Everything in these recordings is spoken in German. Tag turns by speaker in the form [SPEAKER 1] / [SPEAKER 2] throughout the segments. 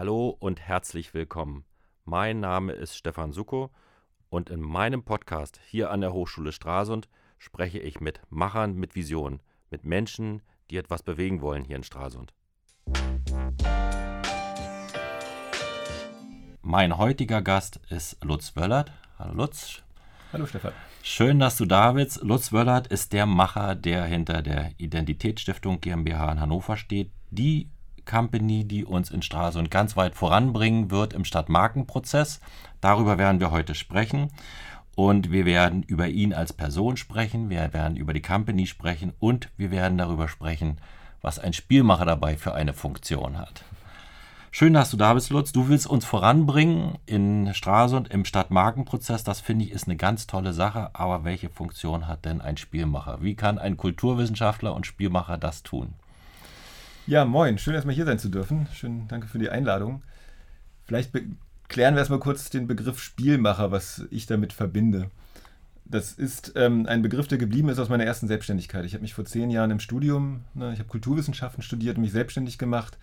[SPEAKER 1] Hallo und herzlich willkommen. Mein Name ist Stefan Suko und in meinem Podcast hier an der Hochschule Stralsund spreche ich mit Machern mit Vision, mit Menschen, die etwas bewegen wollen hier in Stralsund. Mein heutiger Gast ist Lutz Wöllert. Hallo Lutz.
[SPEAKER 2] Hallo Stefan.
[SPEAKER 1] Schön, dass du da bist. Lutz Wöllert ist der Macher, der hinter der Identitätsstiftung GmbH in Hannover steht. Die Company, die uns in Stralsund ganz weit voranbringen wird im Stadtmarkenprozess. Darüber werden wir heute sprechen. Und wir werden über ihn als Person sprechen, wir werden über die Company sprechen und wir werden darüber sprechen, was ein Spielmacher dabei für eine Funktion hat. Schön, dass du da bist, Lutz. Du willst uns voranbringen in Stralsund im Stadtmarkenprozess. Das finde ich ist eine ganz tolle Sache. Aber welche Funktion hat denn ein Spielmacher? Wie kann ein Kulturwissenschaftler und Spielmacher das tun?
[SPEAKER 2] Ja, moin. Schön, erstmal hier sein zu dürfen. Schön, danke für die Einladung. Vielleicht klären wir erstmal kurz den Begriff Spielmacher, was ich damit verbinde. Das ist ähm, ein Begriff, der geblieben ist aus meiner ersten Selbstständigkeit. Ich habe mich vor zehn Jahren im Studium, ne, ich habe Kulturwissenschaften studiert und mich selbstständig gemacht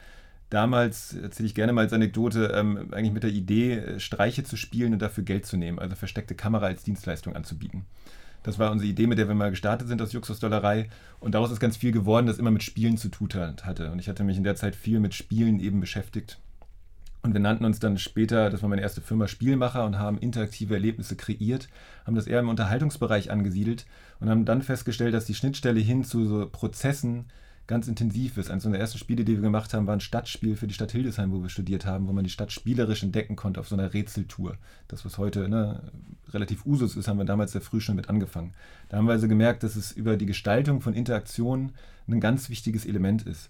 [SPEAKER 2] damals, erzähle ich gerne mal als Anekdote, ähm, eigentlich mit der Idee, äh, Streiche zu spielen und dafür Geld zu nehmen, also versteckte Kamera als Dienstleistung anzubieten. Das war unsere Idee, mit der wir mal gestartet sind aus Juxusdollerei. Und daraus ist ganz viel geworden, das immer mit Spielen zu tun hatte. Und ich hatte mich in der Zeit viel mit Spielen eben beschäftigt. Und wir nannten uns dann später, das war meine erste Firma, Spielmacher und haben interaktive Erlebnisse kreiert, haben das eher im Unterhaltungsbereich angesiedelt und haben dann festgestellt, dass die Schnittstelle hin zu so Prozessen, ganz intensiv ist. Eines unserer ersten Spiele, die wir gemacht haben, war ein Stadtspiel für die Stadt Hildesheim, wo wir studiert haben, wo man die Stadt spielerisch entdecken konnte auf so einer Rätseltour. Das, was heute ne, relativ Usus ist, haben wir damals sehr früh schon mit angefangen. Da haben wir also gemerkt, dass es über die Gestaltung von Interaktionen ein ganz wichtiges Element ist.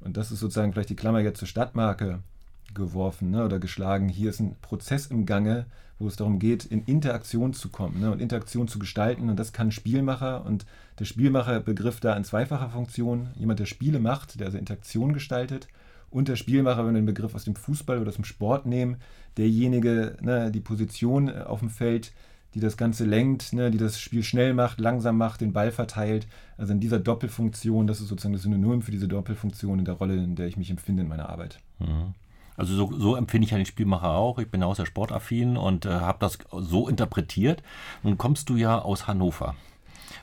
[SPEAKER 2] Und das ist sozusagen vielleicht die Klammer jetzt zur Stadtmarke geworfen ne, oder geschlagen. Hier ist ein Prozess im Gange, wo es darum geht, in Interaktion zu kommen ne, und Interaktion zu gestalten. Und das kann Spielmacher. Und der Spielmacher-Begriff da in zweifacher Funktion. Jemand, der Spiele macht, der also Interaktion gestaltet. Und der Spielmacher, wenn wir den Begriff aus dem Fußball oder aus dem Sport nehmen, derjenige, ne, die Position äh, auf dem Feld, die das Ganze lenkt, ne, die das Spiel schnell macht, langsam macht, den Ball verteilt. Also in dieser Doppelfunktion, das ist sozusagen das Synonym für diese Doppelfunktion in der Rolle, in der ich mich empfinde in meiner Arbeit.
[SPEAKER 1] Mhm. Also so, so, empfinde ich ja den Spielmacher auch. Ich bin ja auch sehr sportaffin und äh, habe das so interpretiert. Nun kommst du ja aus Hannover.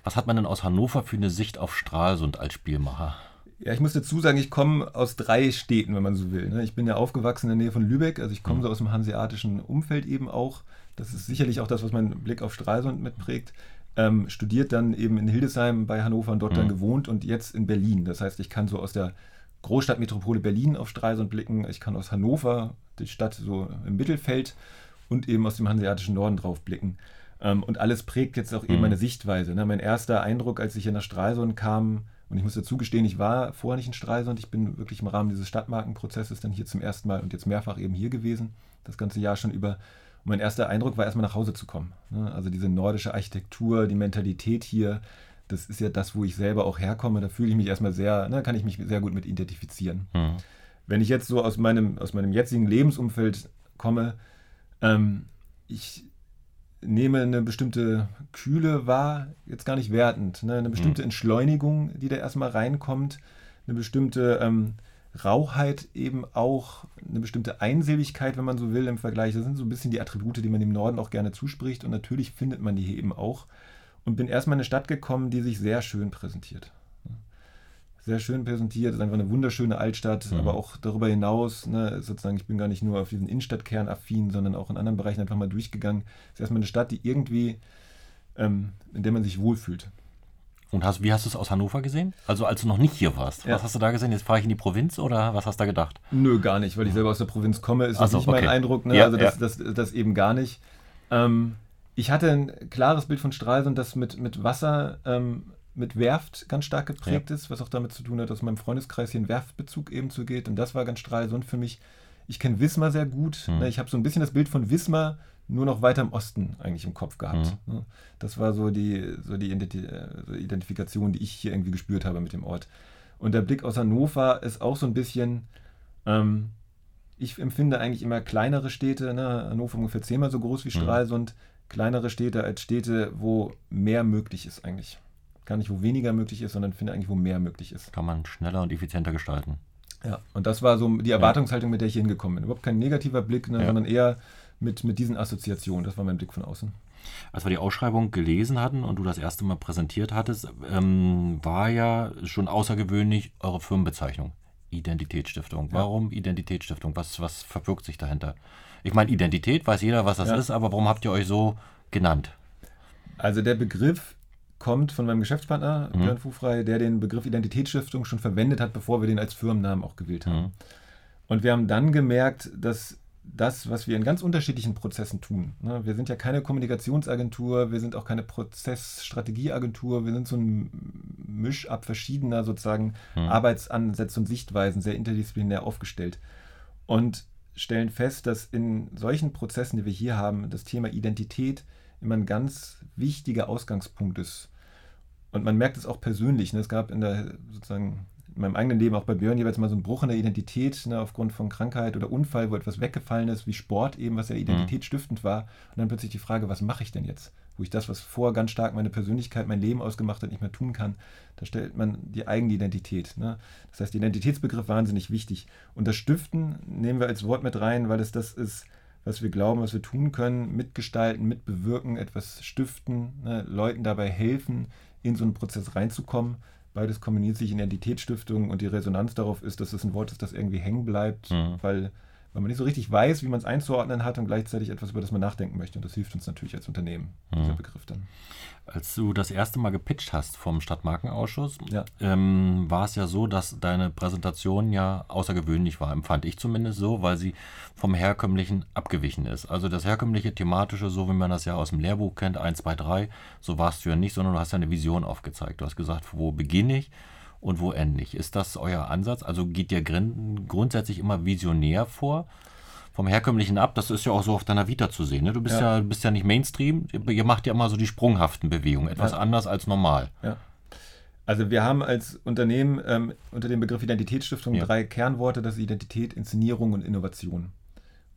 [SPEAKER 1] Was hat man denn aus Hannover für eine Sicht auf Stralsund als Spielmacher?
[SPEAKER 2] Ja, ich muss dazu sagen, ich komme aus drei Städten, wenn man so will. Ne? Ich bin ja aufgewachsen in der Nähe von Lübeck, also ich komme mhm. so aus dem hanseatischen Umfeld eben auch. Das ist sicherlich auch das, was meinen Blick auf Stralsund mitprägt. Ähm, studiert dann eben in Hildesheim bei Hannover und dort mhm. dann gewohnt und jetzt in Berlin. Das heißt, ich kann so aus der Großstadtmetropole Berlin auf Stralsund blicken. Ich kann aus Hannover, die Stadt so im Mittelfeld und eben aus dem hanseatischen Norden drauf blicken. Ähm, und alles prägt jetzt auch eben mhm. meine Sichtweise. Ne? Mein erster Eindruck, als ich hier nach Stralsund kam, und ich muss dazu gestehen, ich war vorher nicht in Stralsund, ich bin wirklich im Rahmen dieses Stadtmarkenprozesses dann hier zum ersten Mal und jetzt mehrfach eben hier gewesen, das ganze Jahr schon über. Und mein erster Eindruck war erstmal nach Hause zu kommen. Ne? Also diese nordische Architektur, die Mentalität hier, das ist ja das, wo ich selber auch herkomme. Da fühle ich mich erstmal sehr, ne, kann ich mich sehr gut mit identifizieren. Mhm. Wenn ich jetzt so aus meinem, aus meinem jetzigen Lebensumfeld komme, ähm, ich nehme eine bestimmte Kühle wahr, jetzt gar nicht wertend, ne, eine bestimmte mhm. Entschleunigung, die da erstmal reinkommt, eine bestimmte ähm, Rauheit eben auch, eine bestimmte Einsilbigkeit, wenn man so will, im Vergleich. Das sind so ein bisschen die Attribute, die man dem Norden auch gerne zuspricht und natürlich findet man die hier eben auch und bin erstmal in eine Stadt gekommen, die sich sehr schön präsentiert. Sehr schön präsentiert, ist einfach eine wunderschöne Altstadt, mhm. aber auch darüber hinaus, ne, sozusagen, ich bin gar nicht nur auf diesen Innenstadtkern affin, sondern auch in anderen Bereichen einfach mal durchgegangen. Ist erstmal eine Stadt, die irgendwie, ähm, in der man sich wohlfühlt.
[SPEAKER 1] Und hast, wie hast du es aus Hannover gesehen? Also als du noch nicht hier warst. Ja. Was hast du da gesehen? Jetzt fahre ich in die Provinz oder was hast du da gedacht?
[SPEAKER 2] Nö, gar nicht, weil ich selber aus der Provinz komme, ist das so, nicht okay. mein Eindruck. Ne? Ja, also das, ja. das, das, das, eben gar nicht. Ähm, ich hatte ein klares Bild von Stralsund, das mit, mit Wasser, ähm, mit Werft ganz stark geprägt ja. ist, was auch damit zu tun hat, dass in meinem Freundeskreis hier ein Werftbezug eben zugeht. Und das war ganz Stralsund für mich. Ich kenne Wismar sehr gut. Mhm. Ich habe so ein bisschen das Bild von Wismar nur noch weiter im Osten eigentlich im Kopf gehabt. Mhm. Das war so die, so die Identifikation, die ich hier irgendwie gespürt habe mit dem Ort. Und der Blick aus Hannover ist auch so ein bisschen, ähm, ich empfinde eigentlich immer kleinere Städte, ne? Hannover ungefähr zehnmal so groß wie hm. Stralsund, mhm kleinere Städte als Städte, wo mehr möglich ist eigentlich. Gar nicht, wo weniger möglich ist, sondern finde eigentlich, wo mehr möglich ist.
[SPEAKER 1] Kann man schneller und effizienter gestalten.
[SPEAKER 2] Ja, und das war so die Erwartungshaltung, mit der ich hingekommen bin. Überhaupt kein negativer Blick, ne, ja. sondern eher mit, mit diesen Assoziationen. Das war mein Blick von außen.
[SPEAKER 1] Als wir die Ausschreibung gelesen hatten und du das erste Mal präsentiert hattest, ähm, war ja schon außergewöhnlich eure Firmenbezeichnung. Identitätsstiftung. Warum Identitätsstiftung? Was, was verbirgt sich dahinter? Ich meine, Identität weiß jeder, was das ja. ist, aber warum habt ihr euch so genannt?
[SPEAKER 2] Also der Begriff kommt von meinem Geschäftspartner, mhm. Björn Fufrei, der den Begriff Identitätsstiftung schon verwendet hat, bevor wir den als Firmennamen auch gewählt haben. Mhm. Und wir haben dann gemerkt, dass das, was wir in ganz unterschiedlichen Prozessen tun. Ne, wir sind ja keine Kommunikationsagentur, wir sind auch keine Prozessstrategieagentur, wir sind so ein Mischab verschiedener sozusagen mhm. Arbeitsansätze und Sichtweisen, sehr interdisziplinär aufgestellt. Und stellen fest, dass in solchen Prozessen, die wir hier haben, das Thema Identität immer ein ganz wichtiger Ausgangspunkt ist. Und man merkt es auch persönlich. Ne? Es gab in der sozusagen in meinem eigenen Leben auch bei Björn jeweils mal so einen Bruch in der Identität ne, aufgrund von Krankheit oder Unfall, wo etwas weggefallen ist, wie Sport eben, was ja mhm. identitätsstiftend war. Und dann plötzlich die Frage, was mache ich denn jetzt? Wo ich das, was vorher ganz stark meine Persönlichkeit, mein Leben ausgemacht hat, nicht mehr tun kann. Da stellt man die eigene Identität. Ne? Das heißt, Identitätsbegriff wahnsinnig wichtig. Und das Stiften nehmen wir als Wort mit rein, weil es das ist, was wir glauben, was wir tun können, mitgestalten, mitbewirken, etwas stiften, ne? Leuten dabei helfen, in so einen Prozess reinzukommen. Beides kombiniert sich in Identitätsstiftung und die Resonanz darauf ist, dass es ein Wort ist, das irgendwie hängen bleibt, mhm. weil weil man nicht so richtig weiß, wie man es einzuordnen hat und gleichzeitig etwas, über das man nachdenken möchte. Und das hilft uns natürlich als Unternehmen, mhm. dieser Begriff dann.
[SPEAKER 1] Als du das erste Mal gepitcht hast vom Stadtmarkenausschuss, ja. ähm, war es ja so, dass deine Präsentation ja außergewöhnlich war, empfand ich zumindest so, weil sie vom herkömmlichen abgewichen ist. Also das herkömmliche thematische, so wie man das ja aus dem Lehrbuch kennt, 1, 2, 3, so warst du ja nicht, sondern du hast ja eine Vision aufgezeigt. Du hast gesagt, wo beginne ich? Und wo endlich. Ist das euer Ansatz? Also geht ihr grundsätzlich immer visionär vor? Vom herkömmlichen ab, das ist ja auch so auf deiner Vita zu sehen. Ne? Du bist ja. ja. bist ja nicht Mainstream, ihr macht ja immer so die sprunghaften Bewegungen, etwas ja. anders als normal.
[SPEAKER 2] Ja. Also wir haben als Unternehmen ähm, unter dem Begriff Identitätsstiftung ja. drei Kernworte, das ist Identität, Inszenierung und Innovation.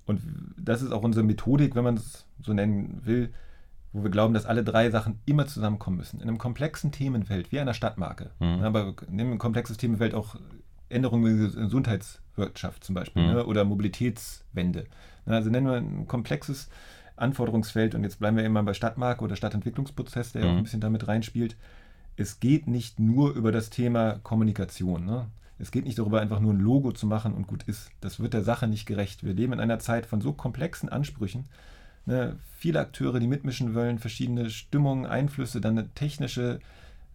[SPEAKER 2] Und das ist auch unsere Methodik, wenn man es so nennen will, wo wir glauben, dass alle drei Sachen immer zusammenkommen müssen. In einem komplexen Themenfeld, wie einer Stadtmarke. Mhm. Aber nehmen ein komplexes Themenfeld auch Änderungen in der Gesundheitswirtschaft zum Beispiel mhm. ne, oder Mobilitätswende. Also nennen wir ein komplexes Anforderungsfeld und jetzt bleiben wir immer bei Stadtmarke oder Stadtentwicklungsprozess, der mhm. auch ein bisschen damit reinspielt. Es geht nicht nur über das Thema Kommunikation. Ne? Es geht nicht darüber, einfach nur ein Logo zu machen und gut ist. Das wird der Sache nicht gerecht. Wir leben in einer Zeit von so komplexen Ansprüchen, ne, viele Akteure, die mitmischen wollen, verschiedene Stimmungen, Einflüsse, dann eine technische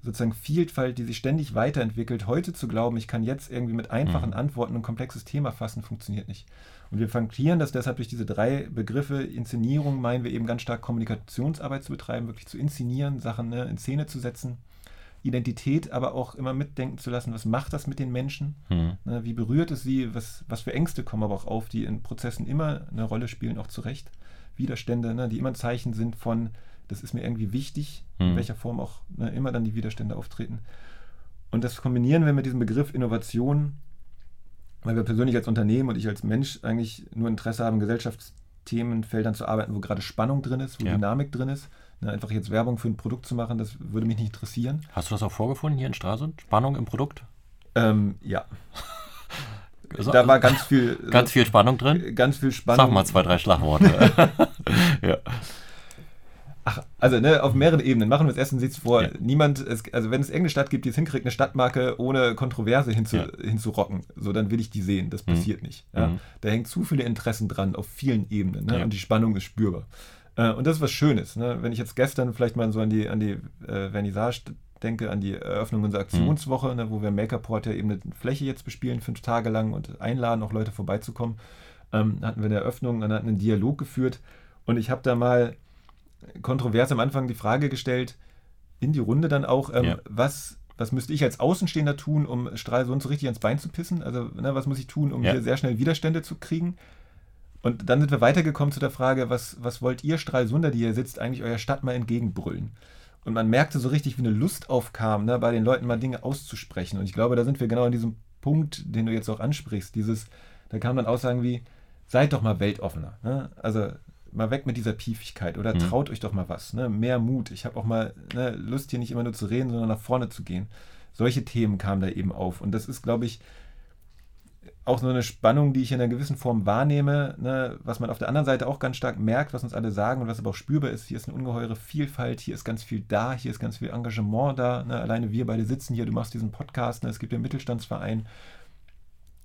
[SPEAKER 2] sozusagen Vielfalt, die sich ständig weiterentwickelt. Heute zu glauben, ich kann jetzt irgendwie mit einfachen mhm. Antworten ein komplexes Thema fassen, funktioniert nicht. Und wir frankieren das deshalb durch diese drei Begriffe. Inszenierung meinen wir eben ganz stark Kommunikationsarbeit zu betreiben, wirklich zu inszenieren, Sachen ne, in Szene zu setzen. Identität aber auch immer mitdenken zu lassen, was macht das mit den Menschen? Mhm. Ne, wie berührt es sie? Was, was für Ängste kommen aber auch auf, die in Prozessen immer eine Rolle spielen, auch zu Recht. Widerstände, ne, die immer ein Zeichen sind von, das ist mir irgendwie wichtig, mhm. in hm. welcher Form auch ne, immer dann die Widerstände auftreten. Und das kombinieren wir mit diesem Begriff Innovation, weil wir persönlich als Unternehmen und ich als Mensch eigentlich nur Interesse haben, Gesellschaftsthemenfeldern zu arbeiten, wo gerade Spannung drin ist, wo ja. Dynamik drin ist. Ne, einfach jetzt Werbung für ein Produkt zu machen, das würde mich nicht interessieren.
[SPEAKER 1] Hast du das auch vorgefunden hier in Stralsund? Spannung im Produkt?
[SPEAKER 2] Ähm, ja. Also, da war ganz viel.
[SPEAKER 1] Ganz viel Spannung drin?
[SPEAKER 2] Ganz viel Spannung.
[SPEAKER 1] Sag mal zwei, drei Schlagworte.
[SPEAKER 2] ja. Ach, also ne, auf mehreren Ebenen. Machen wir es erstens jetzt vor. Ja. Niemand, es, also wenn es irgendeine Stadt gibt, die es hinkriegt, eine Stadtmarke ohne Kontroverse hinzu, ja. hinzurocken, so dann will ich die sehen. Das mhm. passiert mhm. nicht. Ja? Mhm. Da hängt zu viele Interessen dran auf vielen Ebenen ne? und die Spannung ist spürbar. Äh, und das ist was Schönes. Ne? Wenn ich jetzt gestern vielleicht mal so an die, an die äh, Vernissage denke an die Eröffnung unserer Aktionswoche, mhm. ne, wo wir Makerport ja eben eine Fläche jetzt bespielen, fünf Tage lang und einladen, auch Leute vorbeizukommen. Ähm, hatten wir eine Eröffnung, dann hatten einen Dialog geführt und ich habe da mal kontrovers am Anfang die Frage gestellt, in die Runde dann auch, ähm, ja. was, was müsste ich als Außenstehender tun, um Stralsund so richtig ans Bein zu pissen? Also, ne, was muss ich tun, um ja. hier sehr schnell Widerstände zu kriegen? Und dann sind wir weitergekommen zu der Frage, was, was wollt ihr Stralsunder, die hier sitzt, eigentlich eurer Stadt mal entgegenbrüllen? Und man merkte so richtig, wie eine Lust aufkam, ne, bei den Leuten mal Dinge auszusprechen. Und ich glaube, da sind wir genau an diesem Punkt, den du jetzt auch ansprichst. Dieses, da kamen dann Aussagen wie, seid doch mal weltoffener. Ne? Also mal weg mit dieser Piefigkeit oder mhm. traut euch doch mal was. Ne? Mehr Mut. Ich habe auch mal ne, Lust, hier nicht immer nur zu reden, sondern nach vorne zu gehen. Solche Themen kamen da eben auf. Und das ist, glaube ich, auch so eine Spannung, die ich in einer gewissen Form wahrnehme, ne, was man auf der anderen Seite auch ganz stark merkt, was uns alle sagen und was aber auch spürbar ist. Hier ist eine ungeheure Vielfalt, hier ist ganz viel da, hier ist ganz viel Engagement da. Ne. Alleine wir beide sitzen hier, du machst diesen Podcast, ne, es gibt den Mittelstandsverein,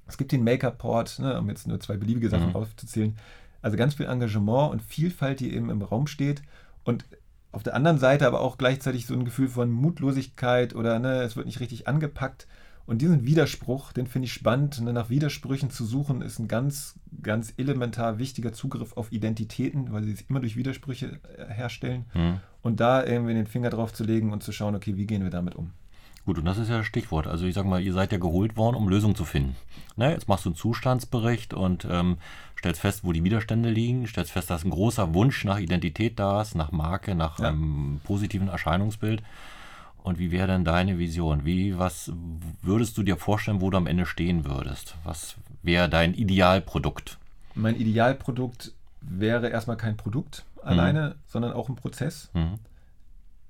[SPEAKER 2] es gibt den Maker-Port, ne, um jetzt nur zwei beliebige Sachen mhm. aufzuzählen. Also ganz viel Engagement und Vielfalt, die eben im Raum steht. Und auf der anderen Seite aber auch gleichzeitig so ein Gefühl von Mutlosigkeit oder ne, es wird nicht richtig angepackt. Und diesen Widerspruch, den finde ich spannend. Ne? Nach Widersprüchen zu suchen, ist ein ganz, ganz elementar wichtiger Zugriff auf Identitäten, weil sie es immer durch Widersprüche äh, herstellen. Mhm. Und da irgendwie den Finger drauf zu legen und zu schauen, okay, wie gehen wir damit um?
[SPEAKER 1] Gut, und das ist ja das Stichwort. Also ich sage mal, ihr seid ja geholt worden, um Lösungen zu finden. Ne, jetzt machst du einen Zustandsbericht und ähm, stellst fest, wo die Widerstände liegen, stellst fest, dass ein großer Wunsch nach Identität da ist, nach Marke, nach ja. einem positiven Erscheinungsbild. Und wie wäre denn deine Vision? Wie, was würdest du dir vorstellen, wo du am Ende stehen würdest? Was wäre dein Idealprodukt?
[SPEAKER 2] Mein Idealprodukt wäre erstmal kein Produkt alleine, mhm. sondern auch ein Prozess. Mhm.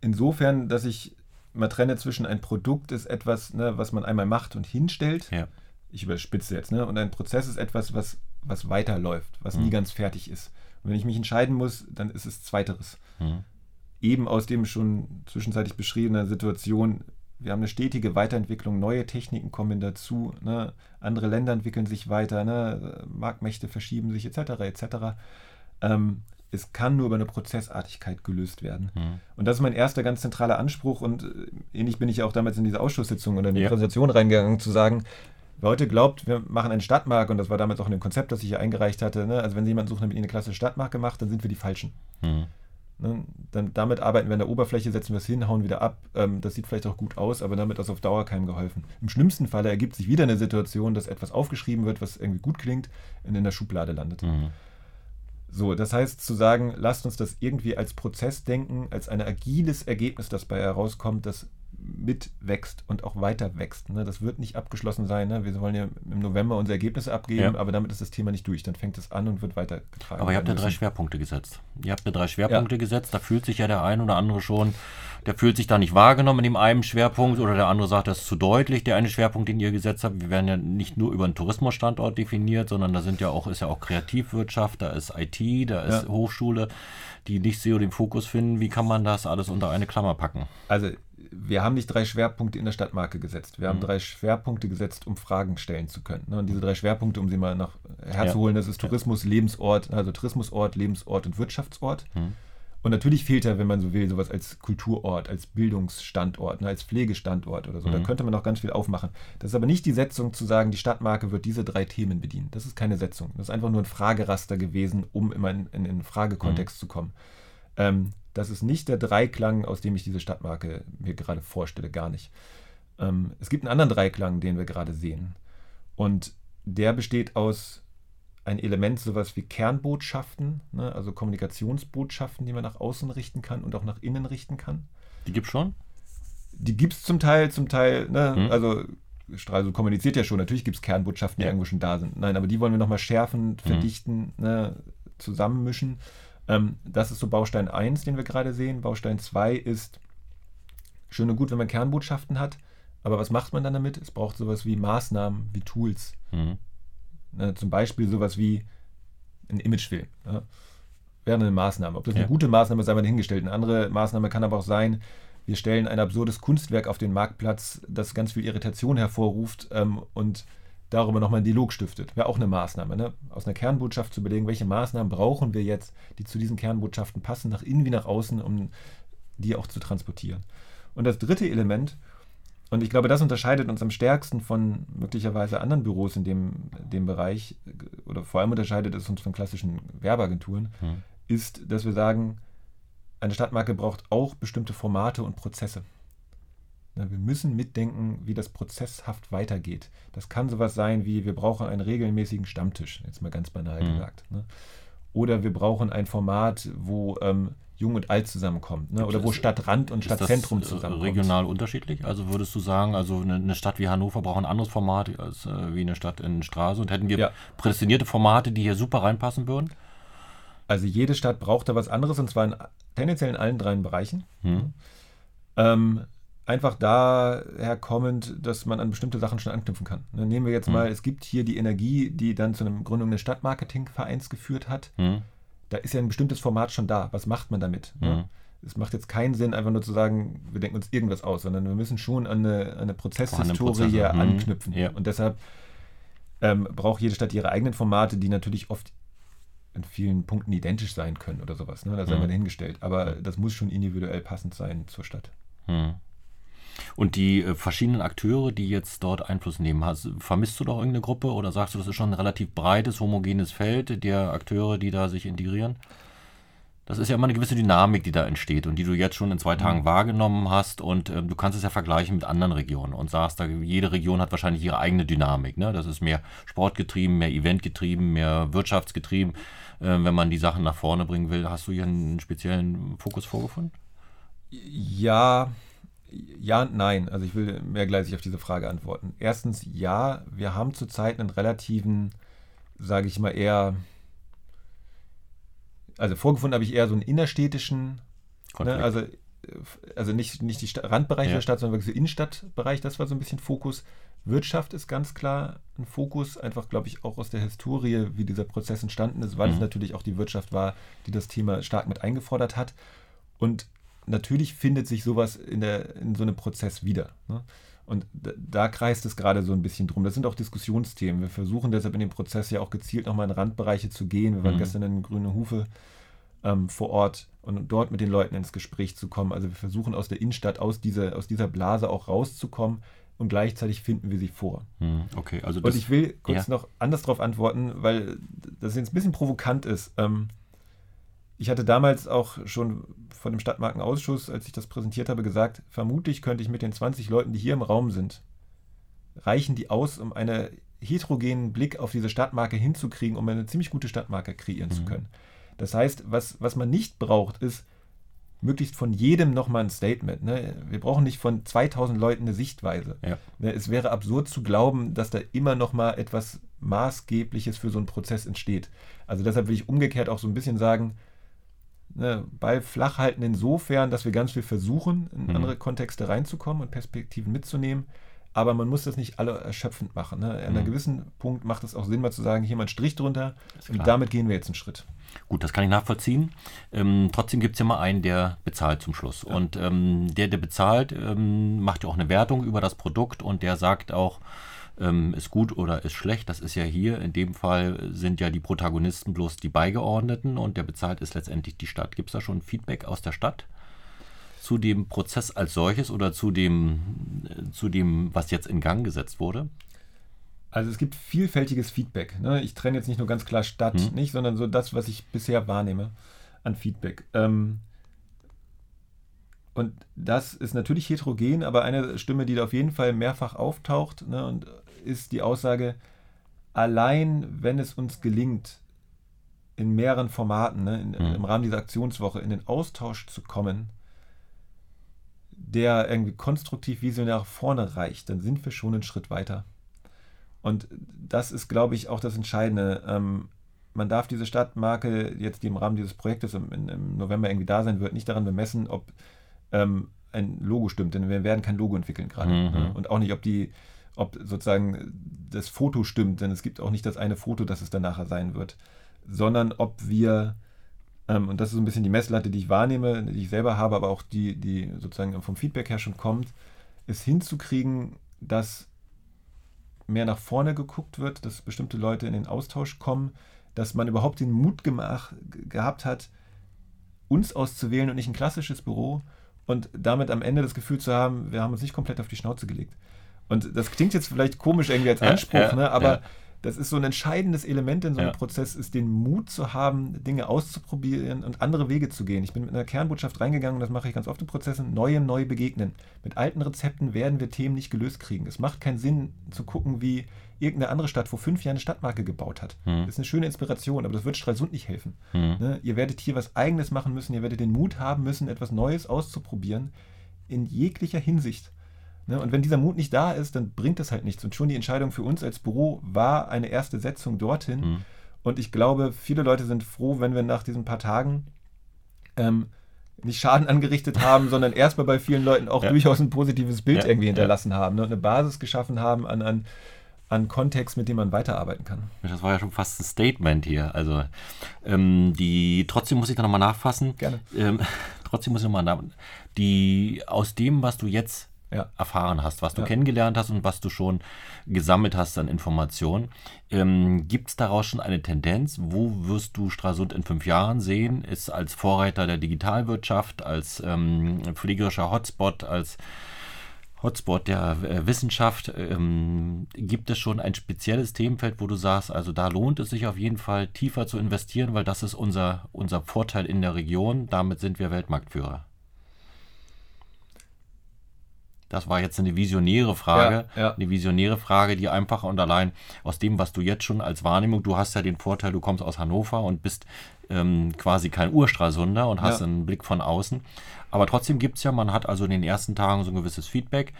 [SPEAKER 2] Insofern, dass ich mal trenne zwischen ein Produkt ist etwas, ne, was man einmal macht und hinstellt. Ja. Ich überspitze jetzt, ne? Und ein Prozess ist etwas, was, was weiterläuft, was mhm. nie ganz fertig ist. Und wenn ich mich entscheiden muss, dann ist es zweiteres. Eben aus dem schon zwischenzeitlich beschriebenen Situation, wir haben eine stetige Weiterentwicklung, neue Techniken kommen dazu, ne? andere Länder entwickeln sich weiter, ne? Marktmächte verschieben sich etc. etc. Ähm, es kann nur über eine Prozessartigkeit gelöst werden. Mhm. Und das ist mein erster ganz zentraler Anspruch und äh, ähnlich bin ich auch damals in diese Ausschusssitzung oder in die ja. Präsentation reingegangen, zu sagen, wer heute glaubt, wir machen eine Stadtmarke und das war damals auch in dem Konzept, das ich hier eingereicht hatte, ne? also wenn Sie jemanden suchen, der mit Ihnen eine klasse Stadtmarke macht, dann sind wir die Falschen. Mhm. Ne? Dann, damit arbeiten wir an der Oberfläche, setzen wir es hin, hauen wieder ab. Ähm, das sieht vielleicht auch gut aus, aber damit ist auf Dauer keinem geholfen. Im schlimmsten Falle ergibt sich wieder eine Situation, dass etwas aufgeschrieben wird, was irgendwie gut klingt und in der Schublade landet. Mhm. So, das heißt zu sagen, lasst uns das irgendwie als Prozess denken, als ein agiles Ergebnis, das bei herauskommt, das mitwächst und auch weiter wächst. Ne? Das wird nicht abgeschlossen sein. Ne? Wir wollen ja im November unsere Ergebnisse abgeben, ja. aber damit ist das Thema nicht durch. Dann fängt es an und wird weitergetragen.
[SPEAKER 1] Aber ihr habt ja drei Schwerpunkte gesetzt. Ihr habt ja drei Schwerpunkte ja. gesetzt. Da fühlt sich ja der ein oder andere schon, der fühlt sich da nicht wahrgenommen in dem einen Schwerpunkt oder der andere sagt, das ist zu deutlich, der eine Schwerpunkt, den ihr gesetzt habt. Wir werden ja nicht nur über einen Tourismusstandort definiert, sondern da sind ja auch, ist ja auch Kreativwirtschaft, da ist IT, da ist ja. Hochschule, die nicht SEO den Fokus finden. Wie kann man das alles unter eine Klammer packen?
[SPEAKER 2] Also wir haben nicht drei Schwerpunkte in der Stadtmarke gesetzt. Wir haben mhm. drei Schwerpunkte gesetzt, um Fragen stellen zu können. Ne? Und diese drei Schwerpunkte, um sie mal nach herzuholen, ja. das ist Tourismus, Lebensort, also Tourismusort, Lebensort und Wirtschaftsort. Mhm. Und natürlich fehlt ja, wenn man so will, sowas als Kulturort, als Bildungsstandort, ne, als Pflegestandort oder so. Mhm. Da könnte man noch ganz viel aufmachen. Das ist aber nicht die Setzung zu sagen, die Stadtmarke wird diese drei Themen bedienen. Das ist keine Setzung. Das ist einfach nur ein Frageraster gewesen, um immer in, in, in den Fragekontext mhm. zu kommen. Ähm, das ist nicht der Dreiklang, aus dem ich diese Stadtmarke mir gerade vorstelle, gar nicht. Ähm, es gibt einen anderen Dreiklang, den wir gerade sehen. Und der besteht aus ein Element, sowas wie Kernbotschaften, ne, also Kommunikationsbotschaften, die man nach außen richten kann und auch nach innen richten kann.
[SPEAKER 1] Die gibt es schon?
[SPEAKER 2] Die gibt es zum Teil, zum Teil, ne, hm. also Stralsund kommuniziert ja schon, natürlich gibt es Kernbotschaften, die ja. irgendwo schon da sind. Nein, aber die wollen wir nochmal schärfen, hm. verdichten, hm. ne, zusammenmischen. Ähm, das ist so Baustein 1, den wir gerade sehen. Baustein 2 ist schön und gut, wenn man Kernbotschaften hat. Aber was macht man dann damit? Es braucht sowas wie Maßnahmen, wie Tools. Mhm. Ne, zum Beispiel sowas wie ein Imagefilm. Ja? Wäre eine Maßnahme. Ob das eine gute Maßnahme ist, sei mal hingestellt. Eine andere Maßnahme kann aber auch sein, wir stellen ein absurdes Kunstwerk auf den Marktplatz, das ganz viel Irritation hervorruft ähm, und darüber nochmal einen Dialog stiftet. Wäre auch eine Maßnahme, ne? aus einer Kernbotschaft zu überlegen, welche Maßnahmen brauchen wir jetzt, die zu diesen Kernbotschaften passen, nach innen wie nach außen, um die auch zu transportieren. Und das dritte Element, und ich glaube, das unterscheidet uns am stärksten von möglicherweise anderen Büros in dem, dem Bereich, oder vor allem unterscheidet es uns von klassischen Werbeagenturen, hm. ist, dass wir sagen, eine Stadtmarke braucht auch bestimmte Formate und Prozesse. Wir müssen mitdenken, wie das prozesshaft weitergeht. Das kann sowas sein wie, wir brauchen einen regelmäßigen Stammtisch, jetzt mal ganz banal mhm. gesagt. Ne? Oder wir brauchen ein Format, wo ähm, Jung und Alt zusammenkommt. Ne? Oder wo Stadtrand und Stadtzentrum äh, zusammenkommt.
[SPEAKER 1] regional unterschiedlich? Also würdest du sagen, also eine, Stadt wie Hannover braucht ein anderes Format als äh, wie eine Stadt in Straße? Und hätten wir ja. prädestinierte Formate, die hier super reinpassen würden?
[SPEAKER 2] Also jede Stadt braucht da was anderes und zwar in, tendenziell in allen drei Bereichen. Mhm. Ähm, einfach daher kommend, dass man an bestimmte Sachen schon anknüpfen kann. Dann nehmen wir jetzt mhm. mal, es gibt hier die Energie, die dann zu einer Gründung des Stadtmarketingvereins geführt hat. Mhm. Da ist ja ein bestimmtes Format schon da. Was macht man damit? Ne? Mhm. Es macht jetzt keinen Sinn, einfach nur zu sagen, wir denken uns irgendwas aus, sondern wir müssen schon an eine, eine Prozesshistorie hier mhm. anknüpfen. Ja. Und deshalb ähm, braucht jede Stadt ihre eigenen Formate, die natürlich oft in vielen Punkten identisch sein können oder sowas. Ne? Da sei mhm. mal dahingestellt. Aber das muss schon individuell passend sein zur Stadt. Mhm.
[SPEAKER 1] Und die äh, verschiedenen Akteure, die jetzt dort Einfluss nehmen, hast, vermisst du doch irgendeine Gruppe oder sagst du, das ist schon ein relativ breites, homogenes Feld der Akteure, die da sich integrieren? Das ist ja immer eine gewisse Dynamik, die da entsteht und die du jetzt schon in zwei Tagen mhm. wahrgenommen hast und äh, du kannst es ja vergleichen mit anderen Regionen und sagst, da, jede Region hat wahrscheinlich ihre eigene Dynamik. Ne? Das ist mehr sportgetrieben, mehr eventgetrieben, mehr wirtschaftsgetrieben. Äh, wenn man die Sachen nach vorne bringen will, hast du hier einen speziellen Fokus vorgefunden?
[SPEAKER 2] Ja, ja und nein. Also ich will mehrgleisig auf diese Frage antworten. Erstens, ja, wir haben zurzeit einen relativen, sage ich mal, eher, also vorgefunden habe ich eher so einen innerstädtischen, ne, also, also nicht, nicht die Randbereiche ja. der Stadt, sondern wirklich der Innenstadtbereich, das war so ein bisschen Fokus. Wirtschaft ist ganz klar ein Fokus, einfach glaube ich auch aus der Historie, wie dieser Prozess entstanden ist, weil mhm. es natürlich auch die Wirtschaft war, die das Thema stark mit eingefordert hat. Und natürlich findet sich sowas in, der, in so einem Prozess wieder. Ne? Und da, kreist es gerade so ein bisschen drum. Das sind auch Diskussionsthemen. Wir versuchen deshalb in dem Prozess ja auch gezielt nochmal in Randbereiche zu gehen. Wir waren mhm. gestern in Grüne Hufe ähm, vor Ort und dort mit den Leuten ins Gespräch zu kommen. Also wir versuchen aus der Innenstadt, aus dieser, aus dieser Blase auch rauszukommen und gleichzeitig finden wir sie vor.
[SPEAKER 1] Mhm. Okay, also
[SPEAKER 2] und ich will kurz ja. noch anders darauf antworten, weil das jetzt ein bisschen provokant ist. Ähm, ich hatte damals auch schon von dem Stadtmarkenausschuss, als ich das präsentiert habe, gesagt, vermutlich könnte ich mit den 20 Leuten, die hier im Raum sind, reichen die aus, um einen heterogenen Blick auf diese Stadtmarke hinzukriegen, um eine ziemlich gute Stadtmarke kreieren mhm. zu können. Das heißt, was, was man nicht braucht, ist möglichst von jedem nochmal ein Statement. Ne? Wir brauchen nicht von 2000 Leuten eine Sichtweise. Ja. Ne? Es wäre absurd zu glauben, dass da immer nochmal etwas Maßgebliches für so einen Prozess entsteht. Also deshalb will ich umgekehrt auch so ein bisschen sagen, ne, Ball flach halten insofern, dass wir ganz viel versuchen, in mhm. andere Kontexte reinzukommen und Perspektiven mitzunehmen. Aber man muss das nicht alle erschöpfend machen. Ne? An mhm. einem gewissen Punkt macht es auch Sinn, mal zu sagen, hier mal einen Strich drunter und damit gehen wir jetzt einen Schritt.
[SPEAKER 1] Gut, das kann ich nachvollziehen. Ähm, trotzdem gibt es ja mal einen, der bezahlt zum Schluss. Ja. Und ähm, der, der bezahlt, ähm, macht ja auch eine Wertung über das Produkt und der sagt auch, ähm, ist gut oder ist schlecht. Das ist ja hier, in dem Fall sind ja die Protagonisten bloß die Beigeordneten und der bezahlt ist letztendlich die Stadt. Gibt es da schon Feedback aus der Stadt? Zu dem Prozess als solches oder zu dem, äh, zu dem, was jetzt in Gang gesetzt wurde?
[SPEAKER 2] Also es gibt vielfältiges Feedback. Ne? Ich trenne jetzt nicht nur ganz klar Stadt, hm. nicht, sondern so das, was ich bisher wahrnehme an Feedback. Ähm, und das ist natürlich heterogen, aber eine Stimme, die da auf jeden Fall mehrfach auftaucht, ne, und ist die Aussage, allein wenn es uns gelingt, in mehreren Formaten, ne, in, mhm. im Rahmen dieser Aktionswoche, in den Austausch zu kommen, der irgendwie konstruktiv visionär nach vorne reicht, dann sind wir schon einen Schritt weiter. Und das ist, glaube ich, auch das Entscheidende. Ähm, man darf diese Stadtmarke jetzt, die im Rahmen dieses Projektes im, im November irgendwie da sein wird, nicht daran bemessen, ob ähm, ein Logo stimmt, denn wir werden kein Logo entwickeln gerade. Mhm. Und auch nicht, ob die, ob sozusagen das Foto stimmt, denn es gibt auch nicht das eine Foto, das es dann nachher sein wird, sondern ob wir, ähm, und das ist so ein bisschen die Messlatte, die ich wahrnehme, die ich selber habe, aber auch die, die sozusagen vom Feedback her schon kommt, ist hinzukriegen, dass mehr nach vorne geguckt wird, dass bestimmte Leute in den Austausch kommen, dass man überhaupt den Mut gemacht, gehabt hat, uns auszuwählen und nicht ein klassisches Büro, und damit am Ende das Gefühl zu haben, wir haben uns nicht komplett auf die Schnauze gelegt. Und das klingt jetzt vielleicht komisch irgendwie als Anspruch, ja, ja, ne? aber ja. das ist so ein entscheidendes Element in so einem Prozess, ist den Mut zu haben, Dinge auszuprobieren und andere Wege zu gehen. Ich bin mit einer Kernbotschaft reingegangen, das mache ich ganz oft in Prozessen, neuem neu begegnen. Mit alten Rezepten werden wir Themen nicht gelöst kriegen. Es macht keinen Sinn zu gucken, wie irgendeine andere Stadt vor fünf Jahren eine Stadtmarke gebaut hat. Hm. Das ist eine schöne Inspiration, aber das wird Stralsund nicht helfen. Hm. Ne? Ihr werdet hier was Eigenes machen müssen, ihr werdet den Mut haben müssen, etwas Neues auszuprobieren, in jeglicher Hinsicht. Ne? Und wenn dieser Mut nicht da ist, dann bringt das halt nichts. Und schon die Entscheidung für uns als Büro war eine erste Setzung dorthin. Hm. Und ich glaube, viele Leute sind froh, wenn wir nach diesen paar Tagen ähm, nicht Schaden angerichtet haben, sondern erstmal bei vielen Leuten auch ja. durchaus ein positives Bild ja. irgendwie hinterlassen haben ne? und eine Basis geschaffen haben an, an, an Kontext, mit dem man weiterarbeiten kann.
[SPEAKER 1] Das war ja schon fast ein Statement hier. Also ähm, die trotzdem muss ich da nochmal nachfassen.
[SPEAKER 2] Gerne.
[SPEAKER 1] Ähm, trotzdem muss ich nochmal die aus dem, was du jetzt ja. erfahren hast, was du ja. kennengelernt hast und was du schon gesammelt hast an Informationen. Ähm, Gibt es daraus schon eine Tendenz? Wo wirst du Stralsund in fünf Jahren sehen? Ist als Vorreiter der Digitalwirtschaft, als ähm, pflegerischer Hotspot, als Hotspot der äh, Wissenschaft. Ähm, gibt es schon ein spezielles Themenfeld, wo du sagst, also da lohnt es sich auf jeden Fall tiefer zu investieren, weil das ist unser, unser Vorteil in der Region. Damit sind wir Weltmarktführer. Das war jetzt eine visionäre Frage. Ja, ja. Eine visionäre Frage, die einfach und allein aus dem, was du jetzt schon als Wahrnehmung, du hast ja den Vorteil, du kommst aus Hannover und bist ähm, quasi kein Urstralsunder und hast ja. einen Blick von außen. Aber trotzdem gibt es ja, man hat also in den ersten Tagen so ein gewisses Feedback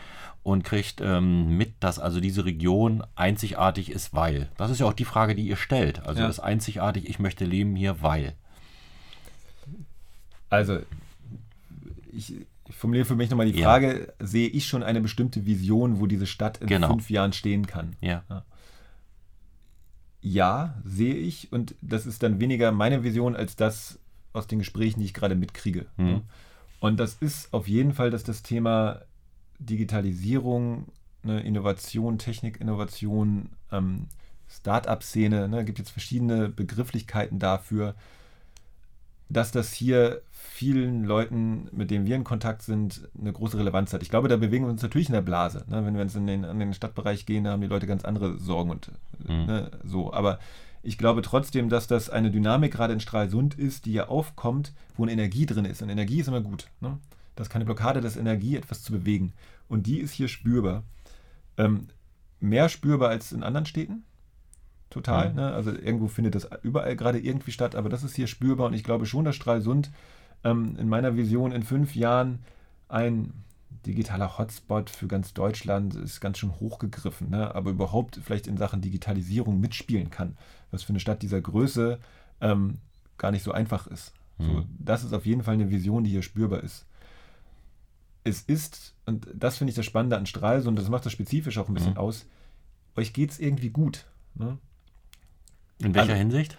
[SPEAKER 1] und kriegt ähm, mit, dass also diese Region einzigartig ist, weil. Das ist ja auch die Frage, die ihr stellt. Also ja. ist einzigartig, ich möchte leben hier, weil.
[SPEAKER 2] Also, ich, ich formuliere für mich nochmal die Frage, ja. sehe ich schon eine bestimmte Vision, wo diese Stadt in genau. fünf Jahren stehen kann?
[SPEAKER 1] Ja. ja.
[SPEAKER 2] ja. sehe ich. Und das ist dann weniger meine Vision als das aus den Gesprächen, die ich gerade mitkriege. Mhm. Und das ist auf jeden Fall, dass das Thema Digitalisierung, ne, Innovation, Technikinnovation, ähm, Start-up-Szene, ne, gibt jetzt verschiedene Begrifflichkeiten dafür, dass das hier vielen Leuten, mit denen wir in Kontakt sind, eine große Relevanz hat. Ich glaube, da bewegen wir uns natürlich in der Blase. Ne? Wenn wir jetzt in den, in den Stadtbereich gehen, da haben die Leute ganz andere Sorgen und mhm. ne, so. Aber ich glaube trotzdem, dass das eine Dynamik gerade in Stralsund ist, die ja aufkommt, wo eine Energie drin ist. Und Energie ist immer gut. Ne? Das ist keine Blockade, das ist Energie, etwas zu bewegen. Und die ist hier spürbar. Ähm, mehr spürbar als in anderen Städten total. Mhm. Ne? Also irgendwo findet das überall gerade irgendwie statt, aber das ist hier spürbar und ich glaube schon, dass Stralsund ähm, in meiner Vision in fünf Jahren ein digitaler Hotspot für ganz Deutschland ist ganz schön hochgegriffen, ne? aber überhaupt vielleicht in Sachen Digitalisierung mitspielen kann, was für eine Stadt dieser Größe ähm, gar nicht so einfach ist. Mhm. So, das ist auf jeden Fall eine Vision, die hier spürbar ist. Es ist, und das finde ich das Spannende an Stralsund, das macht das spezifisch auch ein bisschen mhm. aus, euch geht es irgendwie gut. Ne?
[SPEAKER 1] In welcher An Hinsicht?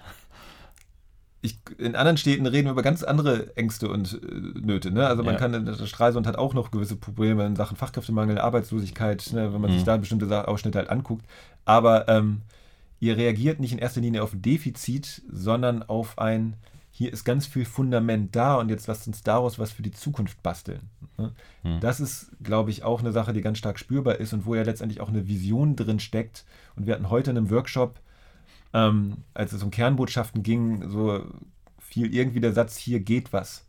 [SPEAKER 2] Ich, in anderen Städten reden wir über ganz andere Ängste und äh, Nöte. Ne? Also man ja. kann, der Stralsund hat auch noch gewisse Probleme in Sachen Fachkräftemangel, Arbeitslosigkeit, ne? wenn man mhm. sich da bestimmte Ausschnitte halt anguckt. Aber ähm, ihr reagiert nicht in erster Linie auf ein Defizit, sondern auf ein, hier ist ganz viel Fundament da und jetzt lasst uns daraus was für die Zukunft basteln. Ne? Mhm. Das ist, glaube ich, auch eine Sache, die ganz stark spürbar ist und wo ja letztendlich auch eine Vision drin steckt. Und wir hatten heute in einem Workshop ähm, als es um Kernbotschaften ging, so fiel irgendwie der Satz, hier geht was.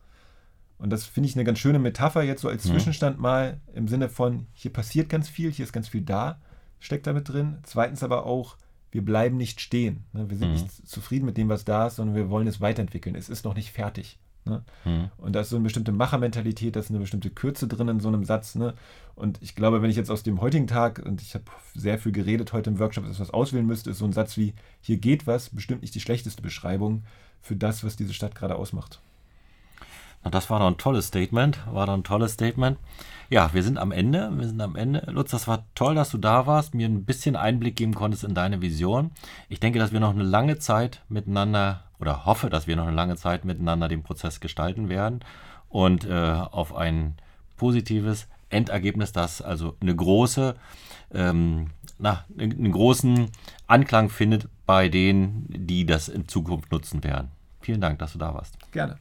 [SPEAKER 2] Und das finde ich eine ganz schöne Metapher jetzt so als mhm. Zwischenstand mal im Sinne von, hier passiert ganz viel, hier ist ganz viel da, steckt damit drin. Zweitens aber auch, wir bleiben nicht stehen. Ne? Wir sind mhm. nicht zufrieden mit dem, was da ist, sondern wir wollen es weiterentwickeln. Es ist noch nicht fertig. Ne? Mhm. Und da ist so eine bestimmte Machermentalität, da ist eine bestimmte Kürze drin in so einem Satz. Ne? Und ich glaube, wenn ich jetzt aus dem heutigen Tag, und ich habe sehr viel geredet heute im Workshop, etwas auswählen müsste, ist so ein Satz wie, hier geht was, bestimmt nicht die schlechteste Beschreibung für das, was diese Stadt gerade ausmacht.
[SPEAKER 1] Na, das war doch ein tolles Statement, war doch ein tolles Statement. Ja, wir sind am Ende, wir sind am Ende. Lutz, das war toll, dass du da warst, mir ein bisschen Einblick geben konntest in deine Vision. Ich denke, dass wir noch eine lange Zeit miteinander oder hoffe, dass wir noch eine lange Zeit miteinander den Prozess gestalten werden und äh, auf ein positives Endergebnis, das also eine große, ähm, na, einen großen Anklang findet bei denen, die das in Zukunft nutzen werden. Vielen Dank, dass du da warst.
[SPEAKER 2] Gerne.